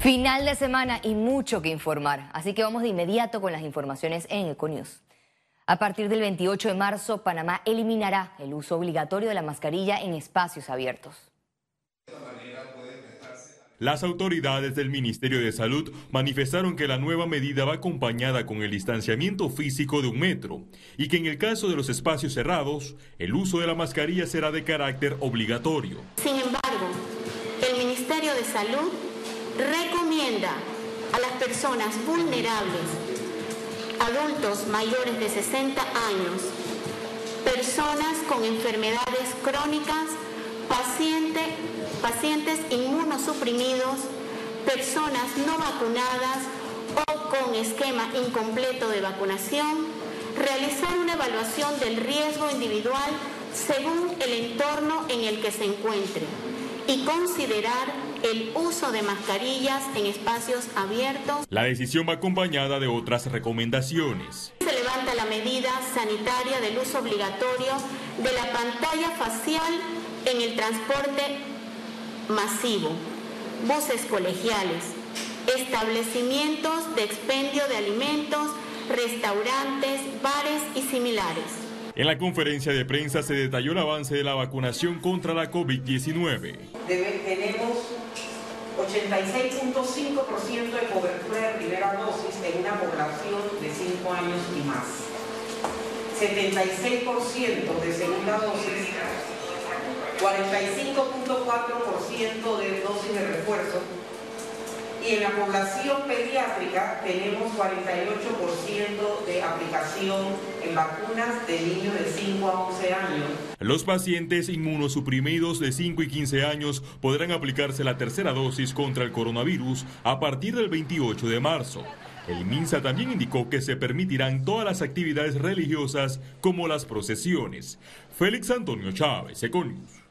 Final de semana y mucho que informar, así que vamos de inmediato con las informaciones en Econews. A partir del 28 de marzo, Panamá eliminará el uso obligatorio de la mascarilla en espacios abiertos. Las autoridades del Ministerio de Salud manifestaron que la nueva medida va acompañada con el distanciamiento físico de un metro y que en el caso de los espacios cerrados, el uso de la mascarilla será de carácter obligatorio. Sin embargo, el Ministerio de Salud recomienda a las personas vulnerables, adultos mayores de 60 años, personas con enfermedades crónicas, pacientes pacientes inmunosuprimidos, personas no vacunadas o con esquema incompleto de vacunación, realizar una evaluación del riesgo individual según el entorno en el que se encuentre y considerar el uso de mascarillas en espacios abiertos. La decisión va acompañada de otras recomendaciones. Se levanta la medida sanitaria del uso obligatorio de la pantalla facial en el transporte masivo, buses colegiales, establecimientos de expendio de alimentos, restaurantes, bares y similares. En la conferencia de prensa se detalló el avance de la vacunación contra la COVID-19. Tenemos 86.5% de cobertura de primera dosis en una población de 5 años y más. 76% de segunda dosis 45.4% de dosis de refuerzo y en la población pediátrica tenemos 48% de aplicación en vacunas de niños de 5 a 11 años. Los pacientes inmunosuprimidos de 5 y 15 años podrán aplicarse la tercera dosis contra el coronavirus a partir del 28 de marzo. El MINSA también indicó que se permitirán todas las actividades religiosas como las procesiones. Félix Antonio Chávez, Econius.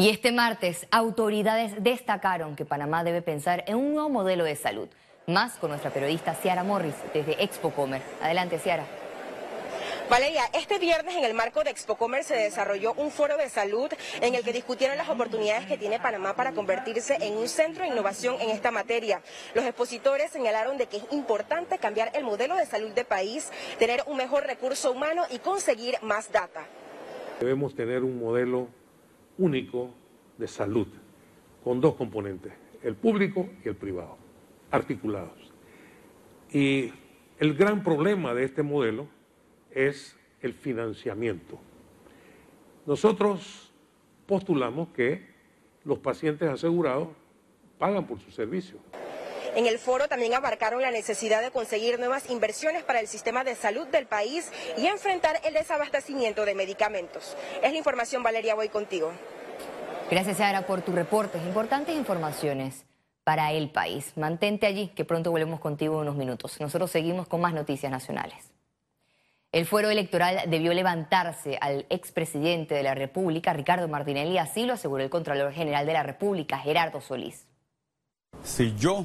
Y este martes, autoridades destacaron que Panamá debe pensar en un nuevo modelo de salud. Más con nuestra periodista Ciara Morris desde Expo Comer. Adelante, Ciara. Valeria, este viernes en el marco de Expo Comer se desarrolló un foro de salud en el que discutieron las oportunidades que tiene Panamá para convertirse en un centro de innovación en esta materia. Los expositores señalaron de que es importante cambiar el modelo de salud del país, tener un mejor recurso humano y conseguir más data. Debemos tener un modelo único de salud, con dos componentes, el público y el privado, articulados. Y el gran problema de este modelo es el financiamiento. Nosotros postulamos que los pacientes asegurados pagan por su servicio. En el foro también abarcaron la necesidad de conseguir nuevas inversiones para el sistema de salud del país y enfrentar el desabastecimiento de medicamentos. Es la información, Valeria, voy contigo. Gracias, Sara, por tu reporte. Importantes informaciones para el país. Mantente allí, que pronto volvemos contigo en unos minutos. Nosotros seguimos con más noticias nacionales. El fuero electoral debió levantarse al expresidente de la República, Ricardo Martinelli, así lo aseguró el Contralor General de la República, Gerardo Solís. Si yo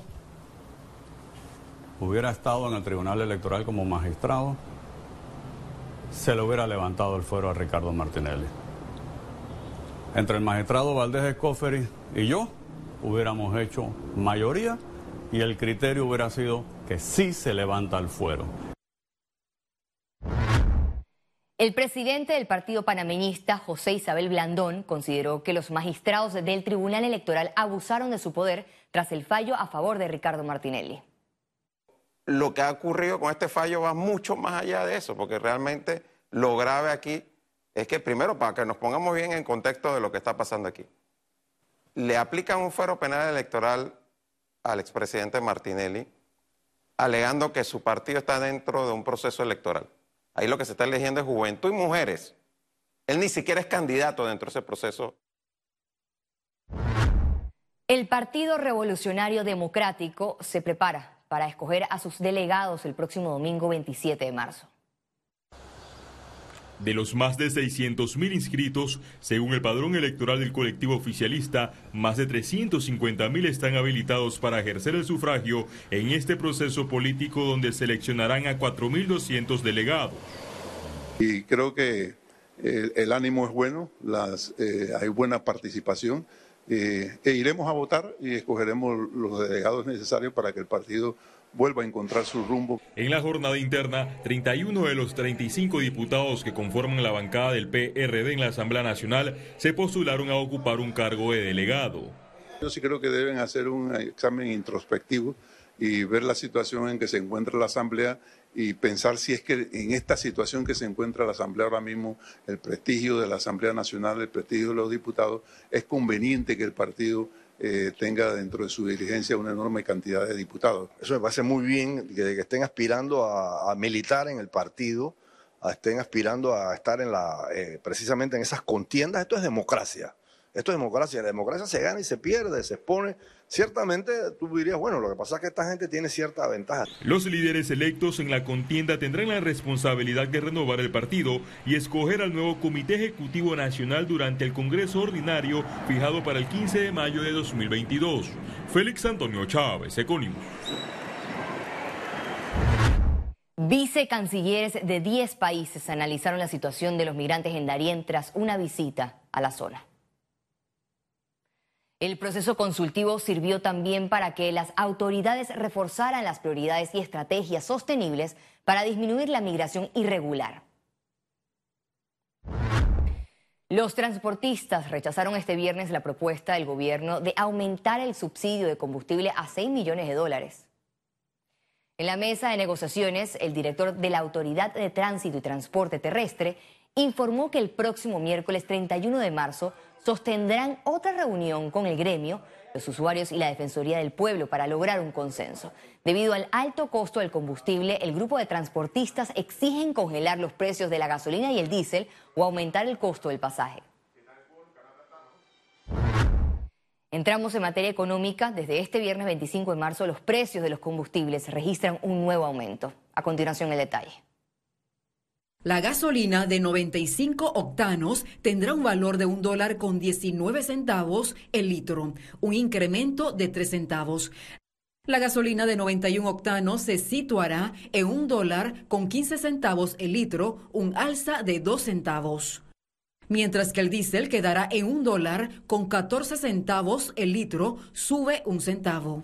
hubiera estado en el Tribunal Electoral como magistrado, se le hubiera levantado el fuero a Ricardo Martinelli. Entre el magistrado Valdés Escoferi y yo hubiéramos hecho mayoría y el criterio hubiera sido que sí se levanta el fuero. El presidente del partido panameñista, José Isabel Blandón, consideró que los magistrados del Tribunal Electoral abusaron de su poder tras el fallo a favor de Ricardo Martinelli lo que ha ocurrido con este fallo va mucho más allá de eso, porque realmente lo grave aquí es que primero, para que nos pongamos bien en contexto de lo que está pasando aquí, le aplican un fuero penal electoral al expresidente Martinelli, alegando que su partido está dentro de un proceso electoral. Ahí lo que se está eligiendo es juventud y mujeres. Él ni siquiera es candidato dentro de ese proceso. El Partido Revolucionario Democrático se prepara para escoger a sus delegados el próximo domingo 27 de marzo. De los más de 600.000 inscritos, según el padrón electoral del colectivo oficialista, más de 350.000 están habilitados para ejercer el sufragio en este proceso político donde seleccionarán a 4.200 delegados. Y creo que el, ánimo es bueno, las, eh, hay buena participación eh, e iremos a votar y escogeremos los delegados necesarios para que el partido vuelva a encontrar su rumbo. En la jornada interna, 31 de los 35 diputados que conforman la bancada del PRD en la Asamblea Nacional se postularon a ocupar un cargo de delegado. Yo sí creo que deben hacer un examen introspectivo y ver la situación en que se encuentra la Asamblea y pensar si es que en esta situación que se encuentra la Asamblea ahora mismo, el prestigio de la Asamblea Nacional, el prestigio de los diputados, es conveniente que el partido eh, tenga dentro de su dirigencia una enorme cantidad de diputados. Eso me parece muy bien, que, estén aspirando a, militar en el partido, a estén aspirando a estar en la, eh, precisamente en esas contiendas. Esto es democracia. Esto es democracia. La democracia se gana y se pierde, se expone. Ciertamente tú dirías, bueno, lo que pasa es que esta gente tiene cierta ventaja. Los líderes electos en la contienda tendrán la responsabilidad de renovar el partido y escoger al nuevo Comité Ejecutivo Nacional durante el Congreso Ordinario fijado para el 15 de mayo de 2022. Félix Antonio Chávez, Econimus. Vicecancilleres de 10 países analizaron la situación de los migrantes en Darién tras una visita a la zona. El proceso consultivo sirvió también para que las autoridades reforzaran las prioridades y estrategias sostenibles para disminuir la migración irregular. Los transportistas rechazaron este viernes la propuesta del gobierno de aumentar el subsidio de combustible a 6 millones de dólares. En la mesa de negociaciones, el director de la Autoridad de Tránsito y Transporte Terrestre informó que el próximo miércoles 31 de marzo sostendrán otra reunión con el gremio, los usuarios y la Defensoría del Pueblo para lograr un consenso. Debido al alto costo del combustible, el grupo de transportistas exigen congelar los precios de la gasolina y el diésel o aumentar el costo del pasaje. Entramos en materia económica. Desde este viernes 25 de marzo, los precios de los combustibles registran un nuevo aumento. A continuación, el detalle. La gasolina de 95 octanos tendrá un valor de un dólar con 19 centavos el litro, un incremento de 3 centavos. La gasolina de 91 octanos se situará en un dólar con 15 centavos el litro, un alza de 2 centavos. Mientras que el diésel quedará en un dólar con 14 centavos el litro, sube un centavo.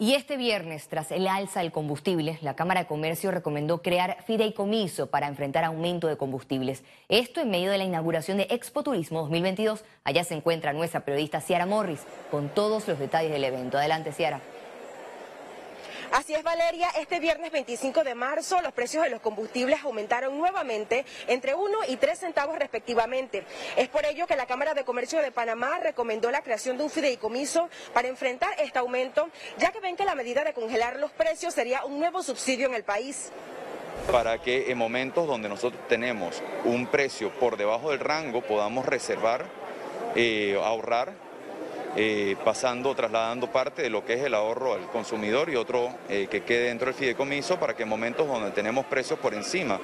Y este viernes, tras el alza del combustible, la Cámara de Comercio recomendó crear fideicomiso para enfrentar aumento de combustibles. Esto en medio de la inauguración de Expo Turismo 2022. Allá se encuentra nuestra periodista Ciara Morris con todos los detalles del evento. Adelante, Ciara. Así es, Valeria. Este viernes 25 de marzo los precios de los combustibles aumentaron nuevamente entre 1 y 3 centavos respectivamente. Es por ello que la Cámara de Comercio de Panamá recomendó la creación de un fideicomiso para enfrentar este aumento, ya que ven que la medida de congelar los precios sería un nuevo subsidio en el país para que en momentos donde nosotros tenemos un precio por debajo del rango podamos reservar, eh, ahorrar eh, pasando, trasladando parte de lo que es el ahorro al consumidor y otro eh, que quede dentro del fideicomiso para que en momentos donde tenemos precios por encima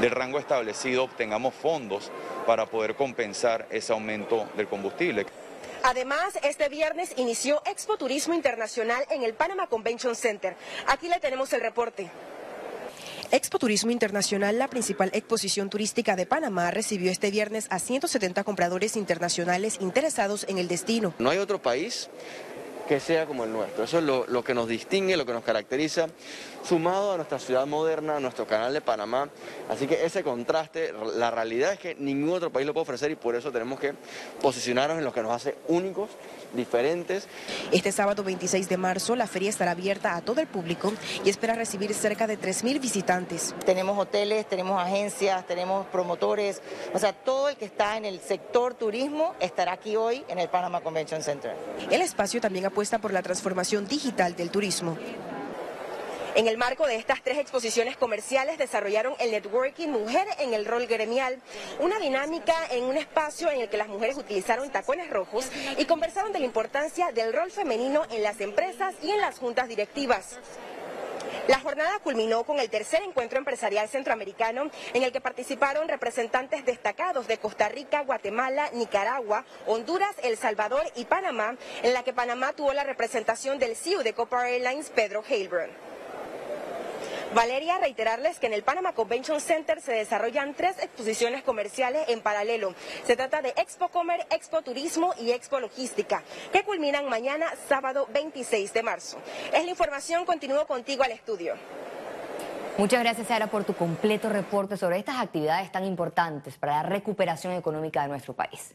del rango establecido obtengamos fondos para poder compensar ese aumento del combustible. Además, este viernes inició Expo Turismo Internacional en el Panama Convention Center. Aquí le tenemos el reporte. Expo Turismo Internacional, la principal exposición turística de Panamá, recibió este viernes a 170 compradores internacionales interesados en el destino. No hay otro país que sea como el nuestro. Eso es lo, lo, que nos distingue, lo que nos caracteriza, sumado a nuestra ciudad moderna, a nuestro canal de Panamá. Así que ese contraste, la realidad es que ningún otro país lo puede ofrecer y por eso tenemos que posicionarnos en lo que nos hace únicos diferentes. Este sábado 26 de marzo la feria estará abierta a todo el público y espera recibir cerca de 3.000 visitantes. Tenemos hoteles, tenemos agencias, tenemos promotores, o sea, todo el que está en el sector turismo estará aquí hoy en el Panama Convention Center. El espacio también apuesta por la transformación digital del turismo. En el marco de estas tres exposiciones comerciales desarrollaron el networking Mujer en el rol gremial, una dinámica en un espacio en el que las mujeres utilizaron tacones rojos y conversaron de la importancia del rol femenino en las empresas y en las juntas directivas. La jornada culminó con el tercer encuentro empresarial centroamericano en el que participaron representantes destacados de Costa Rica, Guatemala, Nicaragua, Honduras, El Salvador y Panamá, en la que Panamá tuvo la representación del CEO de Copa Airlines, Pedro Heilbrun. Valeria, reiterarles que en el Panama Convention Center se desarrollan tres exposiciones comerciales en paralelo. Se trata de Expo Comer, Expo Turismo y Expo Logística, que culminan mañana sábado 26 de marzo. Es la información, continúo contigo al estudio. Muchas gracias, Sara, por tu completo reporte sobre estas actividades tan importantes para la recuperación económica de nuestro país.